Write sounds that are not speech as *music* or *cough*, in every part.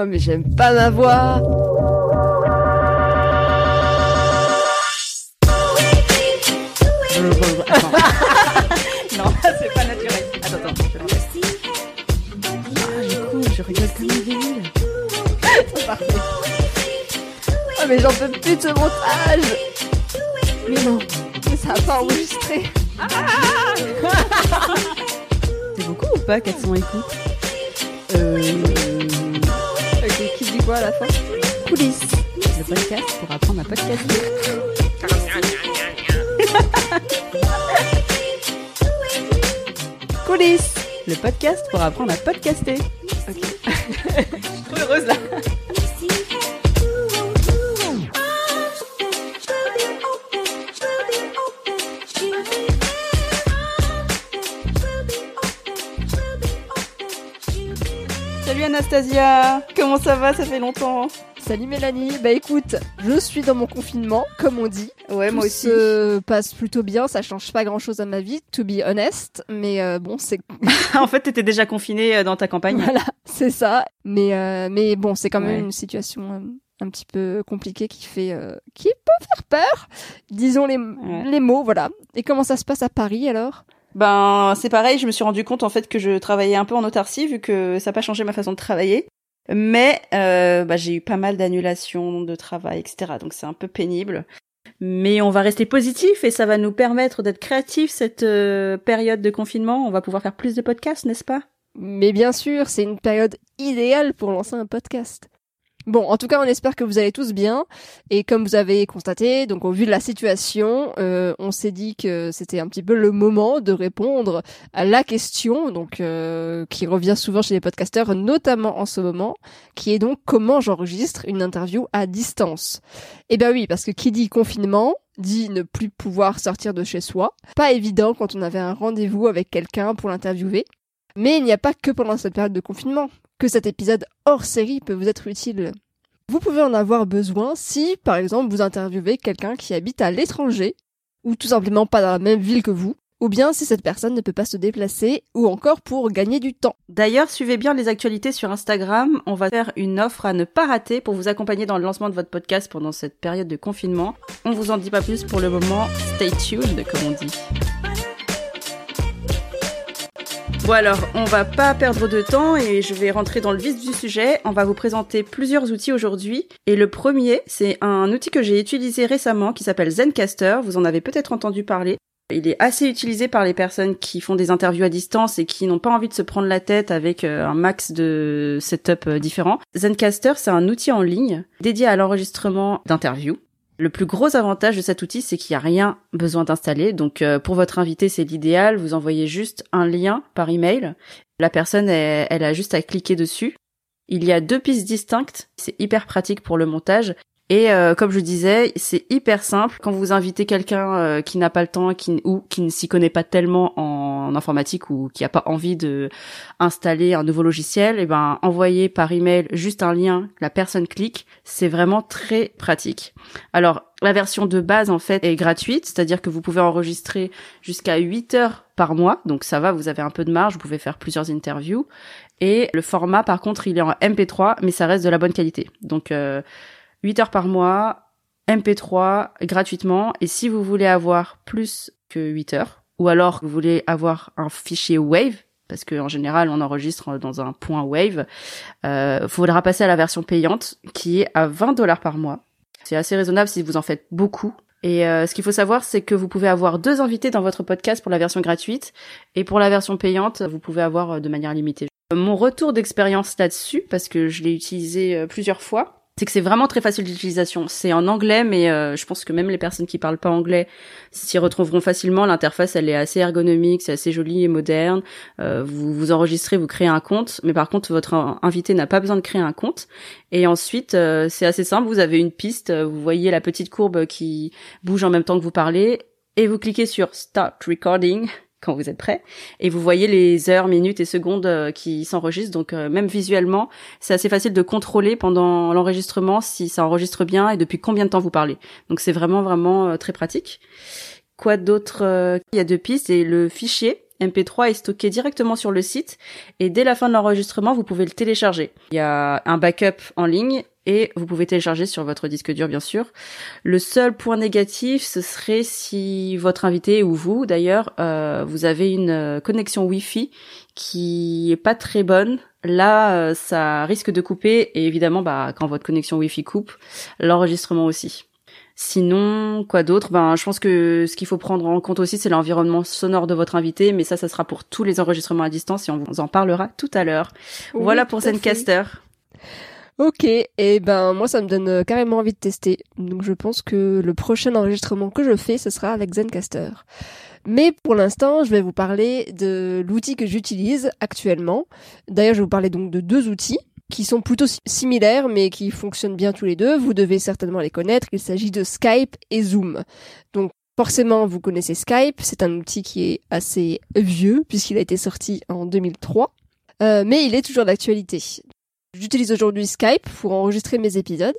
Oh mais j'aime pas ma voix. non, *laughs* c'est pas naturel. Attends, attends, je vais Ah, du coup, je rigole comme une vieille. Parfait. Oh mais j'en peux plus de ce montage. Mais non, mais ça a pas enregistré. *laughs* C'est beaucoup ou pas 400 écoutes? Euh... À la fin Coulisses. Le podcast pour apprendre à podcaster. Coulisses. Le podcast pour apprendre à podcaster. Je suis trop heureuse là. Anastasia, comment ça va? Ça fait longtemps. Salut Mélanie. Bah écoute, je suis dans mon confinement, comme on dit. Ouais, moi aussi. se passe plutôt bien, ça change pas grand chose à ma vie, to be honest. Mais euh, bon, c'est *laughs* en fait, t'étais déjà confinée euh, dans ta campagne. voilà, c'est ça. Mais euh, mais bon, c'est quand même Ouais. une situation euh, un petit peu compliquée qui fait euh, qui peut faire peur. Disons les les mots, voilà. Et comment ça se passe à Paris alors? Ben, c'est pareil, je me suis rendu compte en fait que je travaillais un peu en autarcie vu que ça n'a pas changé ma façon de travailler. Mais euh, bah, j'ai eu pas mal d'annulations de travail, etc. Donc c'est un peu pénible. Mais on va rester positif et ça va nous permettre d'être créatifs cette euh, période de confinement. On va pouvoir faire plus de podcasts, n'est-ce pas? Mais bien sûr, c'est une période idéale pour lancer un podcast. Bon, en tout cas, on espère que vous allez tous bien. Et comme vous avez constaté, donc au vu de la situation, euh, on s'est dit que c'était un petit peu le moment de répondre à la question, donc euh, qui revient souvent chez les podcasteurs, notamment en ce moment, qui est donc comment j'enregistre une interview à distance. Eh ben oui, parce que qui dit confinement dit ne plus pouvoir sortir de chez soi. Pas évident quand on avait un rendez-vous avec quelqu'un pour l'interviewer. Mais il n'y a pas que pendant cette période de confinement que cet épisode hors série peut vous être utile. Vous pouvez en avoir besoin si, par exemple, vous interviewez quelqu'un qui habite à l'étranger, ou tout simplement pas dans la même ville que vous, ou bien si cette personne ne peut pas se déplacer, ou encore pour gagner du temps. D'ailleurs, suivez bien les actualités sur Instagram. On va faire une offre à ne pas rater pour vous accompagner dans le lancement de votre podcast pendant cette période de confinement. On vous en dit pas plus pour le moment. Stay tuned, comme on dit. Bon alors, on va pas perdre de temps et je vais rentrer dans le vif du sujet. On va vous présenter plusieurs outils aujourd'hui. Et le premier, c'est un outil que j'ai utilisé récemment qui s'appelle Zencaster. Vous en avez peut-être entendu parler. Il est assez utilisé par les personnes qui font des interviews à distance et qui n'ont pas envie de se prendre la tête avec euh, un max de setup euh, différents. Zencaster, c'est un outil en ligne dédié à l'enregistrement d'interviews. Le plus gros avantage de cet outil, c'est qu'il n'y a rien besoin d'installer. Donc euh, pour votre invité, c'est l'idéal. Vous envoyez juste un lien par email. La personne, elle, elle a juste à cliquer dessus. Il y a deux pistes distinctes. C'est hyper pratique pour le montage. Et euh, comme je disais, c'est hyper simple. Quand vous invitez quelqu'un euh, qui n'a pas le temps qui, ou qui ne s'y connaît pas tellement en, informatique ou qui n'a pas envie de installer un nouveau logiciel, et ben envoyez par email juste un lien, la personne clique. C'est vraiment très pratique. Alors la version de base en fait est gratuite, c'est-à-dire que vous pouvez enregistrer jusqu'à 8 heures par mois, donc ça va, vous avez un peu de marge, vous pouvez faire plusieurs interviews. Et le format par contre il est en MP3, mais ça reste de la bonne qualité. Donc euh, 8 heures par mois, MP3 gratuitement. Et si vous voulez avoir plus que 8 heures, ou alors vous voulez avoir un fichier Wave, parce qu'en général on enregistre dans un point Wave, euh, faudra passer à la version payante qui est à 20 dollars par mois. C'est assez raisonnable si vous en faites beaucoup. Et euh, ce qu'il faut savoir, c'est que vous pouvez avoir deux invités dans votre podcast pour la version gratuite, et pour la version payante, vous pouvez avoir euh, de manière limitée. Mon retour d'expérience là-dessus, parce que je l'ai utilisé euh, plusieurs fois, c'est que c'est vraiment très facile d'utilisation. C'est en anglais, mais euh, je pense que même les personnes qui parlent pas anglais s'y retrouveront facilement. L'interface, elle est assez ergonomique, c'est assez joli et moderne. Euh, vous vous enregistrez, vous créez un compte, mais par contre, votre invité n'a pas besoin de créer un compte. Et ensuite, euh, c'est assez simple. Vous avez une piste, vous voyez la petite courbe qui bouge en même temps que vous parlez, et vous cliquez sur Start Recording quand vous êtes prêt et vous voyez les heures, minutes et secondes euh, qui s'enregistrent. Donc euh, même visuellement c'est assez facile de contrôler pendant l'enregistrement si ça enregistre bien et depuis combien de temps vous parlez. Donc c'est vraiment vraiment euh, très pratique. Quoi d'autre il y a deux pistes et le fichier MP3 est stocké directement sur le site et dès la fin de l'enregistrement, vous pouvez le télécharger. Il y a un backup en ligne et vous pouvez télécharger sur votre disque dur bien sûr. Le seul point négatif, ce serait si votre invité ou vous d'ailleurs, euh, vous avez une euh, connexion Wi-Fi qui est pas très bonne. Là, euh, ça risque de couper et évidemment, bah, quand votre connexion Wi-Fi coupe, l'enregistrement aussi. Sinon, quoi d'autre? Ben, je pense que ce qu'il faut prendre en compte aussi, c'est l'environnement sonore de votre invité, mais ça, ça sera pour tous les enregistrements à distance et on vous en parlera tout à l'heure. voilà pour Zencaster. Ok, et ben moi ça me donne euh, carrément envie de tester. Donc je pense que le prochain enregistrement que je fais, ce sera avec Zencaster. Mais pour l'instant, je vais vous parler de l'outil que j'utilise actuellement. D'ailleurs, je vais vous parler donc de deux outils qui sont plutôt similaires mais qui fonctionnent bien tous les deux. Vous devez certainement les connaître. Il s'agit de Skype et Zoom. Donc forcément, vous connaissez Skype. C'est un outil qui est assez vieux puisqu'il a été sorti en 2003. Euh, mais il est toujours d'actualité. J'utilise aujourd'hui Skype pour enregistrer mes épisodes.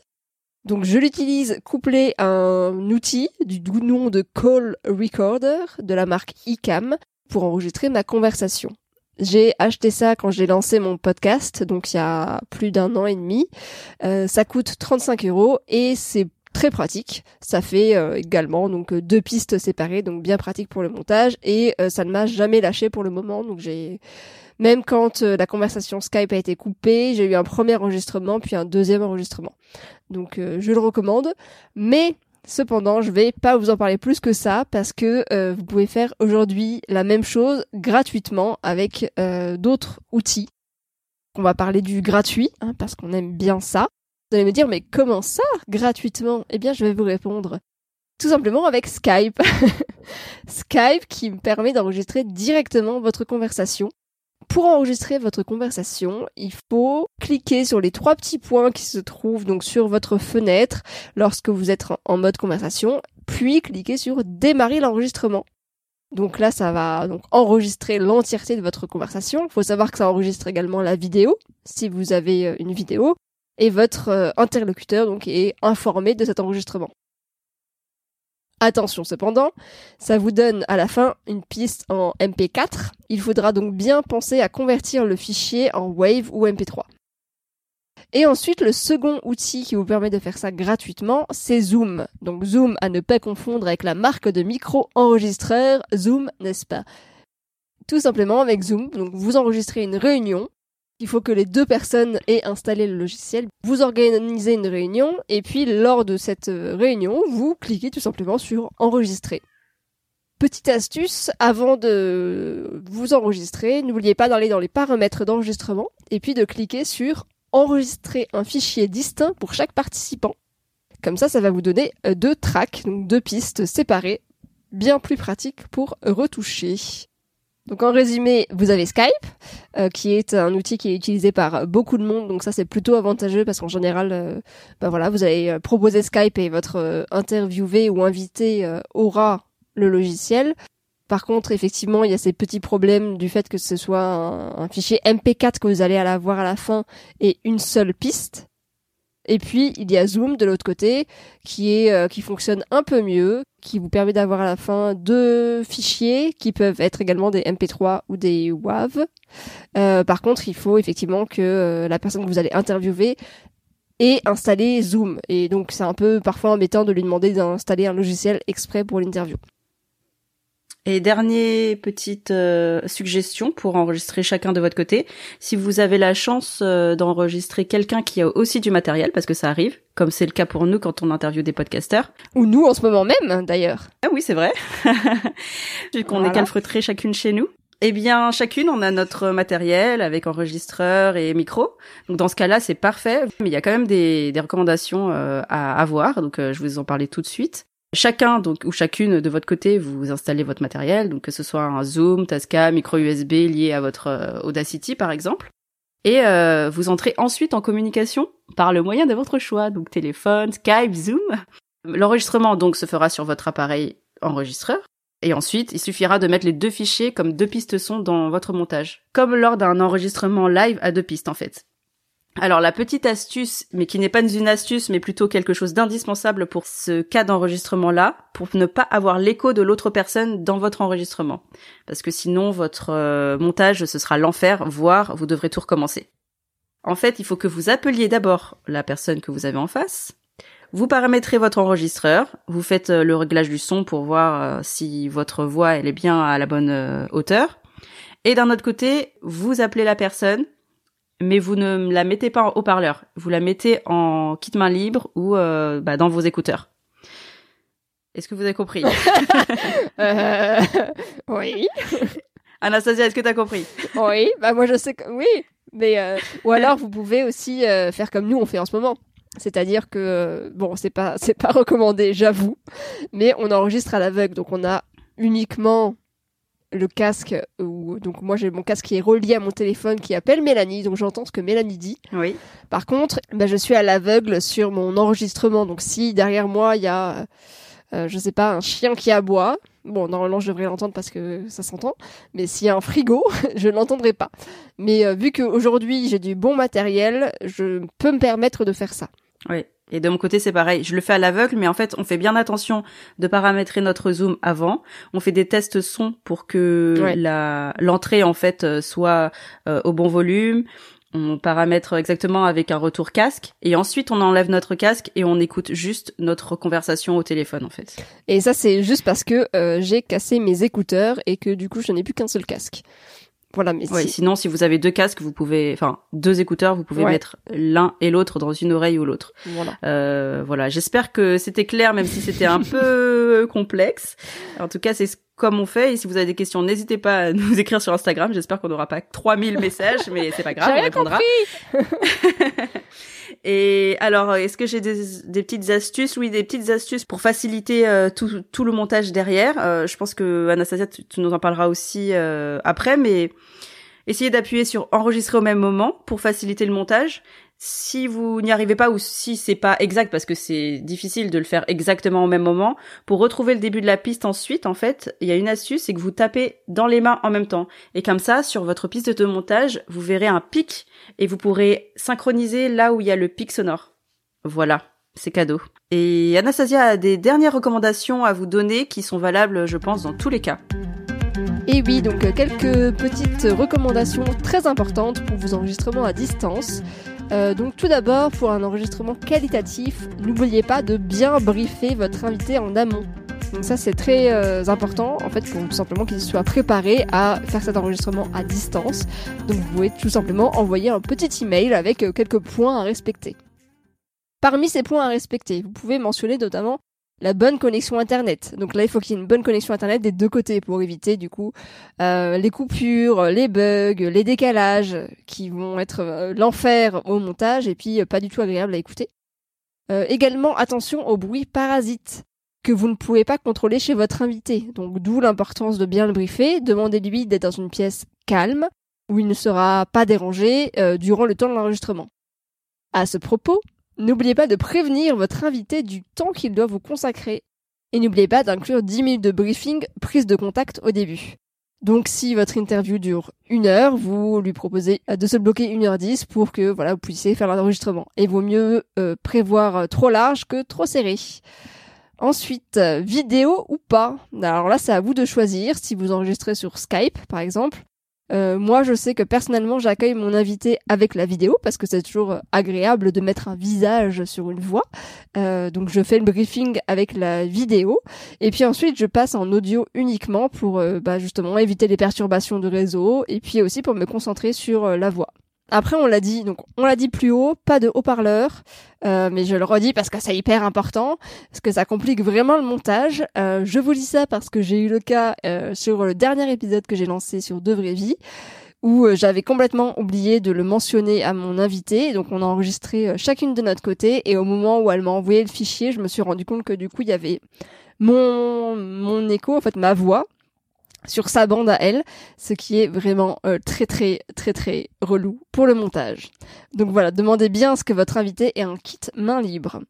Donc je l'utilise couplé à un outil du nom de Call Recorder de la marque iCam pour enregistrer ma conversation. J'ai acheté ça quand j'ai lancé mon podcast, donc il y a plus d'un an et demi. Euh, ça coûte 35 euros et c'est très pratique. Ça fait euh, également donc deux pistes séparées, donc bien pratique pour le montage et euh, ça ne m'a jamais lâché pour le moment. Donc j'ai même quand euh, la conversation Skype a été coupée, j'ai eu un premier enregistrement puis un deuxième enregistrement. Donc euh, je le recommande. Mais cependant, je vais pas vous en parler plus que ça parce que euh, vous pouvez faire aujourd'hui la même chose gratuitement avec d'autres outils. On va parler du gratuit hein, parce qu'on aime bien ça. Vous allez me dire mais comment ça gratuitement? Eh bien, je vais vous répondre tout simplement avec Skype. *laughs* Skype qui me permet d'enregistrer directement votre conversation pour enregistrer votre conversation, il faut cliquer sur les trois petits points qui se trouvent donc sur votre fenêtre lorsque vous êtes en mode conversation, puis cliquer sur démarrer l'enregistrement. Donc là, ça va donc enregistrer l'entièreté de votre conversation. Il faut savoir que ça enregistre également la vidéo, si vous avez euh, une vidéo, et votre euh, interlocuteur donc est informé de cet enregistrement. Attention cependant, ça vous donne à la fin une piste en MP4. Il faudra donc bien penser à convertir le fichier en Wave ou MP3. Et ensuite, le second outil qui vous permet de faire ça gratuitement, c'est Zoom. Donc Zoom à ne pas confondre avec la marque de micro-enregistreur Zoom, n'est-ce pas? Tout simplement avec Zoom, donc vous enregistrez une réunion il faut que les deux personnes aient installé le logiciel. Vous organisez une réunion et puis lors de cette euh, réunion, vous cliquez tout simplement sur enregistrer. Petite astuce, avant de vous enregistrer, n'oubliez pas d'aller dans les paramètres d'enregistrement et puis de cliquer sur enregistrer un fichier distinct pour chaque participant. Comme ça, ça va vous donner euh, deux tracks, donc deux pistes séparées, bien plus pratiques pour retoucher. Donc en résumé, vous avez Skype, euh, qui est un outil qui est utilisé par beaucoup de monde, donc ça c'est plutôt avantageux parce qu'en général, euh, bah voilà, vous allez euh, proposer Skype et votre interviewé ou invité aura le logiciel. Par contre, effectivement, il y a ces petits problèmes du fait que ce soit un, un fichier MP4 que vous allez avoir à la fin et une seule piste. Et puis il y a Zoom de l'autre côté qui est euh, qui fonctionne un peu mieux, qui vous permet d'avoir à la fin deux fichiers qui peuvent être également des MP3 ou des WAV. Euh, par contre, il faut effectivement que euh, la personne que vous allez interviewer ait installé Zoom. Et donc c'est un peu parfois embêtant de lui demander d'installer un logiciel exprès pour l'interview. Et dernière petite euh, suggestion pour enregistrer chacun de votre côté, si vous avez la chance euh, d'enregistrer quelqu'un qui a aussi du matériel, parce que ça arrive, comme c'est le cas pour nous quand on interviewe des podcasters. Ou nous en ce moment même, d'ailleurs. Ah oui, c'est vrai. *laughs* Vu qu'on est calfreutrés chacune chez nous. Eh bien, chacune, on a notre matériel avec enregistreur et micro. Donc dans ce cas-là, c'est parfait. Mais il y a quand même des, des recommandations euh, à avoir. Donc je vais vous en parler tout de suite. Chacun donc ou chacune de votre côté, vous installez votre matériel, donc que ce soit un Zoom, Tascam, micro USB lié à votre euh, Audacity par exemple, et euh, vous entrez ensuite en communication par le moyen de votre choix, donc téléphone, Skype, Zoom. L'enregistrement donc se fera sur votre appareil enregistreur, et ensuite il suffira de mettre les deux fichiers comme deux pistes son dans votre montage, comme lors d'un enregistrement live à deux pistes en fait. Alors la petite astuce, mais qui n'est pas une astuce, mais plutôt quelque chose d'indispensable pour ce cas d'enregistrement-là, pour ne pas avoir l'écho de l'autre personne dans votre enregistrement. Parce que sinon, votre euh, montage, ce sera l'enfer, voire vous devrez tout recommencer. En fait, il faut que vous appeliez d'abord la personne que vous avez en face. Vous paramétrez votre enregistreur, vous faites euh, le réglage du son pour voir euh, si votre voix elle est bien à la bonne hauteur. Et d'un autre côté, vous appelez la personne, mais vous ne la mettez pas en haut-parleur. Vous la mettez en kit main libre ou euh, bah, dans vos écouteurs. Est-ce que vous avez compris? *laughs* Euh, Oui. *laughs* Anastasia, est-ce que tu as compris? Oui, bah moi je sais que oui, mais euh, ou alors vous pouvez aussi euh, faire comme nous on fait en ce moment. C'est-à-dire que bon, c'est pas *laughs* c'est pas recommandé, j'avoue, mais on enregistre à l'aveugle, donc on a uniquement le casque où donc moi j'ai mon casque qui est relié à mon téléphone qui appelle Mélanie donc j'entends ce que Mélanie dit. Oui. Par contre, ben, je suis à l'aveugle sur mon enregistrement donc si derrière moi il y a euh, je sais pas un chien qui aboie, bon normalement je devrais l'entendre parce que ça s'entend, mais s'il y a un frigo, *laughs* je l'entendrai pas. Mais euh, vu qu'aujourd'hui j'ai du bon matériel, je peux me permettre de faire ça. Oui. Et de mon côté, c'est pareil. Je le fais à l'aveugle, mais en fait, on fait bien attention de paramétrer notre zoom avant. On fait des tests son pour que la l'entrée en fait euh, soit euh, au bon volume. On paramètre exactement avec un retour casque et ensuite on enlève notre casque et on écoute juste notre conversation au téléphone en fait. Et ça c'est juste parce que euh, j'ai cassé mes écouteurs et que du coup je n'ai plus qu'un seul casque. Voilà, mais sinon, si vous avez deux casques, vous pouvez, enfin, deux écouteurs, vous pouvez mettre l'un et l'autre dans une oreille ou l'autre. Voilà. Euh, voilà. J'espère que c'était clair, même si c'était un *laughs* peu complexe. En tout cas, c'est comme on fait. Et si vous avez des questions, n'hésitez pas à nous *laughs* écrire sur Instagram. J'espère qu'on n'aura pas 3000 messages, mais c'est pas grave, on répondra. *laughs* Et alors, est-ce que j'ai des, des, petites astuces? Oui, des petites astuces pour faciliter euh, tout, tout, le montage derrière. Euh, je pense que Anastasia, tu, nous en parleras aussi euh, après, mais essayez d'appuyer sur enregistrer au même moment pour faciliter le montage. Si vous n'y arrivez pas ou si c'est pas exact parce que c'est difficile de le faire exactement au même moment, pour retrouver le début de la piste ensuite, en fait, il y a une astuce, c'est que vous tapez dans les mains en même temps. Et comme ça, sur votre piste de montage, vous verrez un pic et vous pourrez synchroniser là où il y a le pic sonore. Voilà, c'est cadeau. Et Anastasia a des dernières recommandations à vous donner qui sont valables, je pense, dans tous les cas. Et oui, donc quelques petites recommandations très importantes pour vos enregistrements à distance. Euh, donc tout d'abord, pour un enregistrement qualitatif, n'oubliez pas de bien briefer votre invité en amont. Donc ça c'est très euh, important en fait pour tout simplement qu'il soit préparé à faire cet enregistrement à distance. Donc vous pouvez tout simplement envoyer un petit email avec euh, quelques points à respecter. Parmi ces points à respecter, vous pouvez mentionner notamment la bonne connexion internet. Donc là, il faut qu'il y ait une bonne connexion internet des deux côtés pour éviter du coup euh, les coupures, les bugs, les décalages qui vont être euh, l'enfer au montage et puis euh, pas du tout agréable à écouter. également, attention aux bruits parasites que vous ne pouvez pas contrôler chez votre invité. Donc d'où l'importance de bien le briefer. Demandez-lui d'être dans une pièce calme où il ne sera pas dérangé durant le temps de l'enregistrement. À ce propos, N'oubliez pas de prévenir votre invité du temps qu'il doit vous consacrer. Et n'oubliez pas d'inclure 10 minutes de briefing, prise de contact au début. Donc si votre interview dure une heure, vous lui proposez de se bloquer une heure 10 pour que voilà, vous puissiez faire l'enregistrement. Et vaut mieux euh, prévoir trop large que trop serré. Ensuite, vidéo ou pas. Alors là, c'est à vous de choisir si vous enregistrez sur Skype, par exemple. Euh, moi, je sais que personnellement, j'accueille mon invité avec la vidéo parce que c'est toujours agréable de mettre un visage sur une voix. Euh, donc, je fais le briefing avec la vidéo et puis ensuite, je passe en audio uniquement pour euh, bah, justement éviter les perturbations de réseau et puis aussi pour me concentrer sur la voix. Après, on l'a dit, donc on l'a dit plus haut, pas de haut-parleur, euh, mais je le redis parce que c'est hyper important, parce que ça complique vraiment le montage. Euh, je vous dis ça parce que j'ai eu le cas euh, sur le dernier épisode que j'ai lancé sur De Vraie Vie, où j'avais complètement oublié de le mentionner à mon invité. Donc on a enregistré chacune de notre côté, et au moment où elle m'a envoyé le fichier, je me suis rendu compte que du coup il y avait mon mon écho, en fait ma voix, sur sa bande à elle, ce qui est vraiment euh, très très très très relou pour le montage. Donc voilà, demandez bien ce que votre invité ait un kit main libre.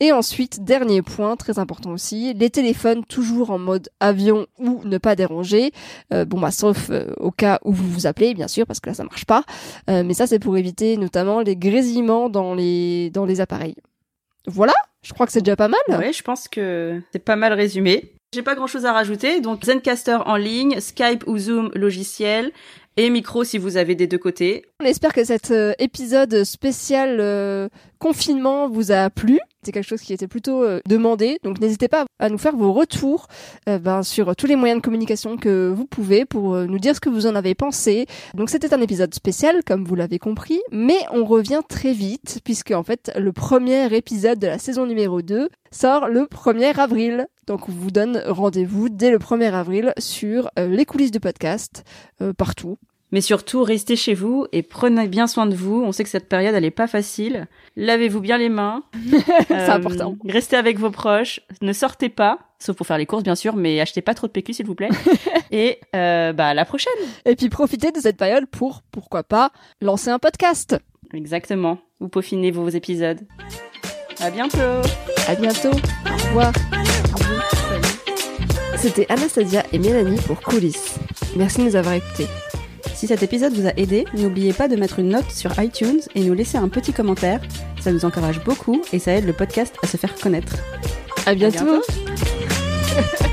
Et ensuite, dernier point, très important aussi, les téléphones toujours en mode avion ou ne pas déranger. Euh, bon bah sauf euh, au cas où vous vous appelez, bien sûr, parce que là ça marche pas. Euh, mais ça c'est pour éviter notamment les grésillements dans les dans les appareils. Voilà, je crois que c'est déjà pas mal. Ouais, je pense que c'est pas mal résumé. J'ai pas grand chose à rajouter, donc Zencaster en ligne, Skype ou Zoom logiciel, et micro si vous avez des deux côtés. On espère que cet euh, épisode spécial euh, confinement vous a plu. C'est quelque chose qui était plutôt euh, demandé, donc n'hésitez pas à nous faire vos retours ben, sur tous les moyens de communication que vous pouvez pour nous dire ce que vous en avez pensé. Donc c'était un épisode spécial, comme vous l'avez compris, mais on revient très vite, puisque en fait le premier épisode de la saison numéro 2 sort le 1er avril. Donc on vous donne rendez-vous dès le 1er avril sur les coulisses du podcast, partout. Mais surtout, restez chez vous et prenez bien soin de vous. On sait que cette période, elle est pas facile. Lavez-vous bien les mains. *laughs* c'est euh, important. Restez avec vos proches. Ne sortez pas, sauf pour faire les courses, bien sûr, mais achetez pas trop de PQ, s'il vous plaît. *laughs* et euh, bah, à la prochaine. Et puis profitez de cette période pour, pourquoi pas, lancer un podcast. Exactement. Ou peaufiner vos épisodes. À bientôt. À bientôt. Au revoir. C'était Anastasia et Mélanie pour Coulisses. Merci de nous avoir écoutés. Si cet épisode vous a aidé, n'oubliez pas de mettre une note sur iTunes et nous laisser un petit commentaire. Ça nous encourage beaucoup et ça aide le podcast à se faire connaître. À bientôt. *laughs*